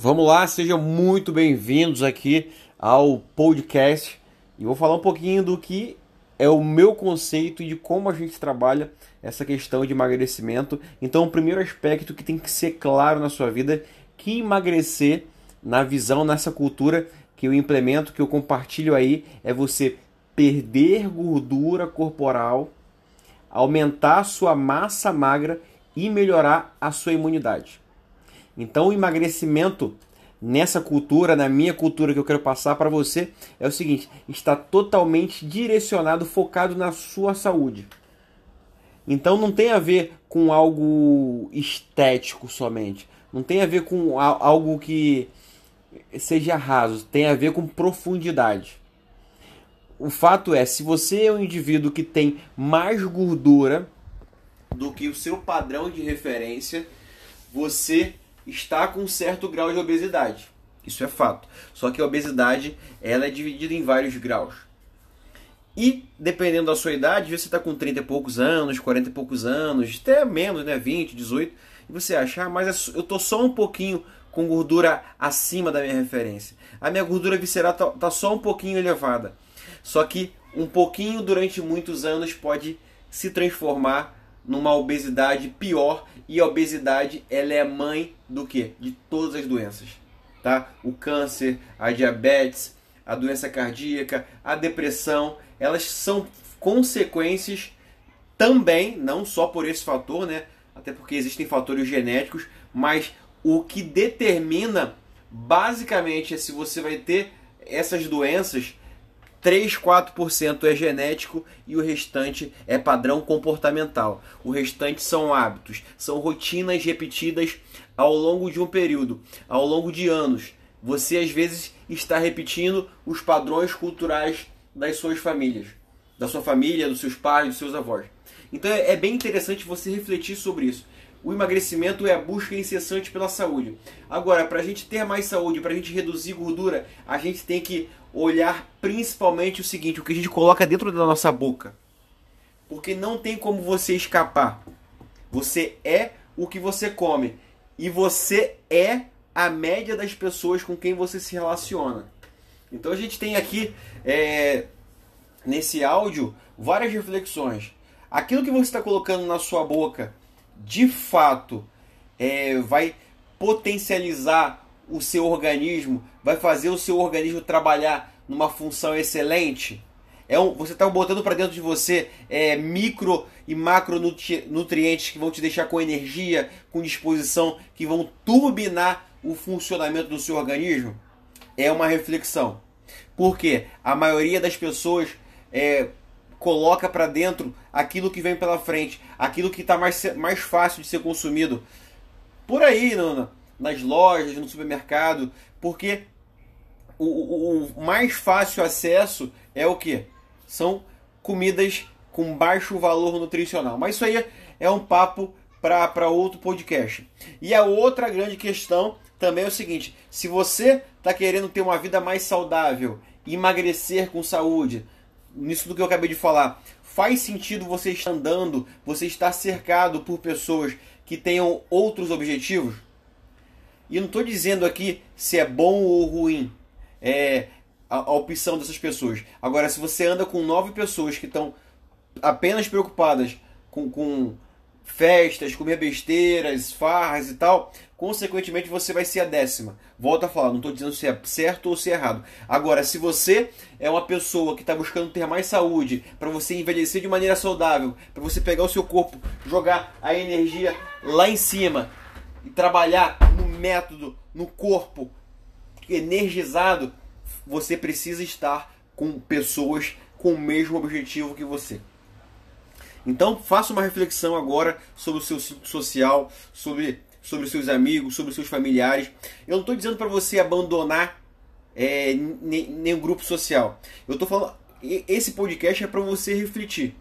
Vamos lá, sejam muito bem-vindos aqui ao podcast e vou falar um pouquinho do que é o meu conceito e de como a gente trabalha essa questão de emagrecimento. Então, o primeiro aspecto que tem que ser claro na sua vida é que emagrecer, na visão, nessa cultura que eu implemento, que eu compartilho aí, é você perder gordura corporal, aumentar a sua massa magra e melhorar a sua imunidade. Então, o emagrecimento nessa cultura, na minha cultura que eu quero passar para você, é o seguinte: está totalmente direcionado, focado na sua saúde. Então não tem a ver com algo estético somente. Não tem a ver com algo que seja raso. Tem a ver com profundidade. O fato é, se você é um indivíduo que tem mais gordura do que o seu padrão de referência, você está com um certo grau de obesidade. Isso é fato. Só que a obesidade ela é dividida em vários graus. E dependendo da sua idade, você está com 30 e poucos anos, 40 e poucos anos, até menos, né? 20, 18, e você acha, ah, mas é eu tô só um pouquinho com gordura acima da minha referência. A minha gordura visceral tá, tá só um pouquinho elevada. Só que um pouquinho durante muitos anos pode se transformar numa obesidade pior e a obesidade ela é mãe do que? De todas as doenças, tá? O câncer, a diabetes, a doença cardíaca, a depressão, elas são consequências também, não só por esse fator, né? Até porque existem fatores genéticos, mas o que determina basicamente é se você vai ter essas doenças 3, 4% é genético e o restante é padrão comportamental. O restante são hábitos, são rotinas repetidas ao longo de um período, ao longo de anos. Você às vezes está repetindo os padrões culturais das suas famílias, da sua família, dos seus pais, dos seus avós. Então é bem interessante você refletir sobre isso. O emagrecimento é a busca incessante pela saúde. Agora, para a gente ter mais saúde, para a gente reduzir gordura, a gente tem que olhar principalmente o seguinte: o que a gente coloca dentro da nossa boca. Porque não tem como você escapar. Você é o que você come. E você é a média das pessoas com quem você se relaciona. Então a gente tem aqui é, nesse áudio várias reflexões. Aquilo que você está colocando na sua boca de fato é, vai potencializar o seu organismo, vai fazer o seu organismo trabalhar numa função excelente. É um, você está botando para dentro de você é, micro e macro nutrientes que vão te deixar com energia, com disposição, que vão turbinar o funcionamento do seu organismo. É uma reflexão. Porque a maioria das pessoas é, coloca para dentro aquilo que vem pela frente, aquilo que está mais, mais fácil de ser consumido por aí no, nas lojas, no supermercado, porque o, o, o mais fácil acesso é o que? São comidas com baixo valor nutricional. Mas isso aí é um papo para outro podcast. E a outra grande questão também é o seguinte: se você está querendo ter uma vida mais saudável, emagrecer com saúde, nisso do que eu acabei de falar, faz sentido você estar andando, você estar cercado por pessoas que tenham outros objetivos? E eu não estou dizendo aqui se é bom ou ruim é, a, a opção dessas pessoas. Agora, se você anda com nove pessoas que estão apenas preocupadas com, com festas, comer besteiras, farras e tal, consequentemente você vai ser a décima. Volto a falar, não estou dizendo se é certo ou se é errado. Agora, se você é uma pessoa que está buscando ter mais saúde, para você envelhecer de maneira saudável, para você pegar o seu corpo, jogar a energia lá em cima e trabalhar método, no corpo energizado, você precisa estar com pessoas com o mesmo objetivo que você. Então faça uma reflexão agora sobre o seu ciclo social, sobre, sobre seus amigos, sobre seus familiares. Eu não estou dizendo para você abandonar é, nenhum grupo social. Eu estou falando, esse podcast é para você refletir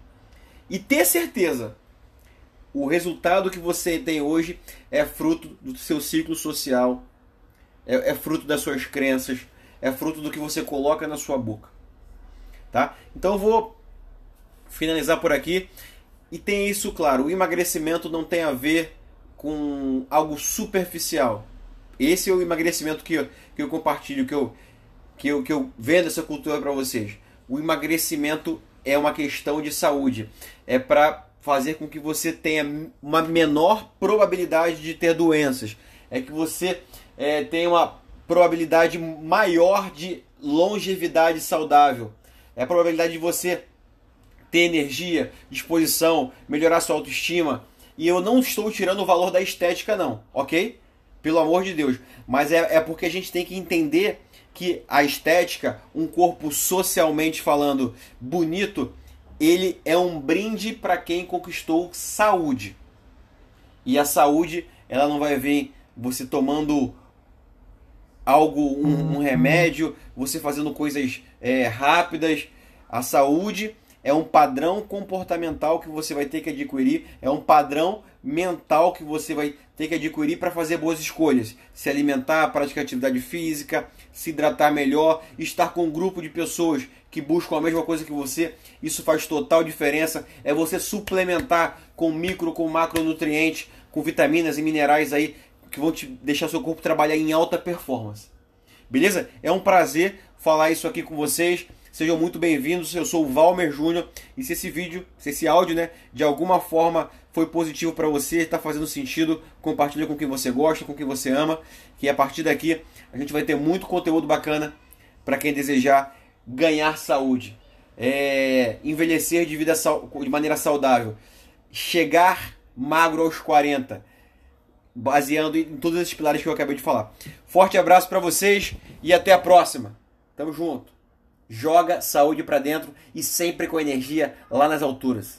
e ter certeza. O resultado que você tem hoje é fruto do seu ciclo social, é, é fruto das suas crenças, é fruto do que você coloca na sua boca. Tá? Então eu vou finalizar por aqui. E tem isso claro, o emagrecimento não tem a ver com algo superficial. esse é o emagrecimento que eu, que eu compartilho, que eu, que eu, que eu vendo essa cultura para vocês. O emagrecimento é uma questão de saúde. É para fazer com que você tenha uma menor probabilidade de ter doenças. É que você é, tenha uma probabilidade maior de longevidade saudável. É a probabilidade de você ter energia, disposição, melhorar sua autoestima. E eu não estou tirando o valor da estética, não, ok? Pelo amor de Deus. Mas é, é porque a gente tem que entender que a estética, um corpo socialmente falando bonito, ele é um brinde para quem conquistou saúde. E a saúde, ela não vai vir você tomando algo, um, um remédio, você fazendo coisas é, rápidas. A saúde é um padrão comportamental que você vai ter que adquirir, é um padrão mental que você vai ter que adquirir para fazer boas escolhas. Se alimentar, praticar atividade física, se hidratar melhor, estar com um grupo de pessoas que buscam a mesma coisa que você, isso faz total diferença. É você suplementar com micro, com macronutrientes, com vitaminas e minerais aí que vão te deixar seu corpo trabalhar em alta performance. Beleza? É um prazer falar isso aqui com vocês. Sejam muito bem-vindos. Eu sou o Valmer Júnior e se esse vídeo, se esse áudio, né, de alguma forma foi positivo para você, está fazendo sentido, compartilha com quem você gosta, com quem você ama, que a partir daqui a gente vai ter muito conteúdo bacana para quem desejar ganhar saúde, é, envelhecer de vida de maneira saudável, chegar magro aos 40, baseando em todos esses pilares que eu acabei de falar. Forte abraço para vocês e até a próxima. Tamo junto joga saúde para dentro e sempre com energia lá nas alturas.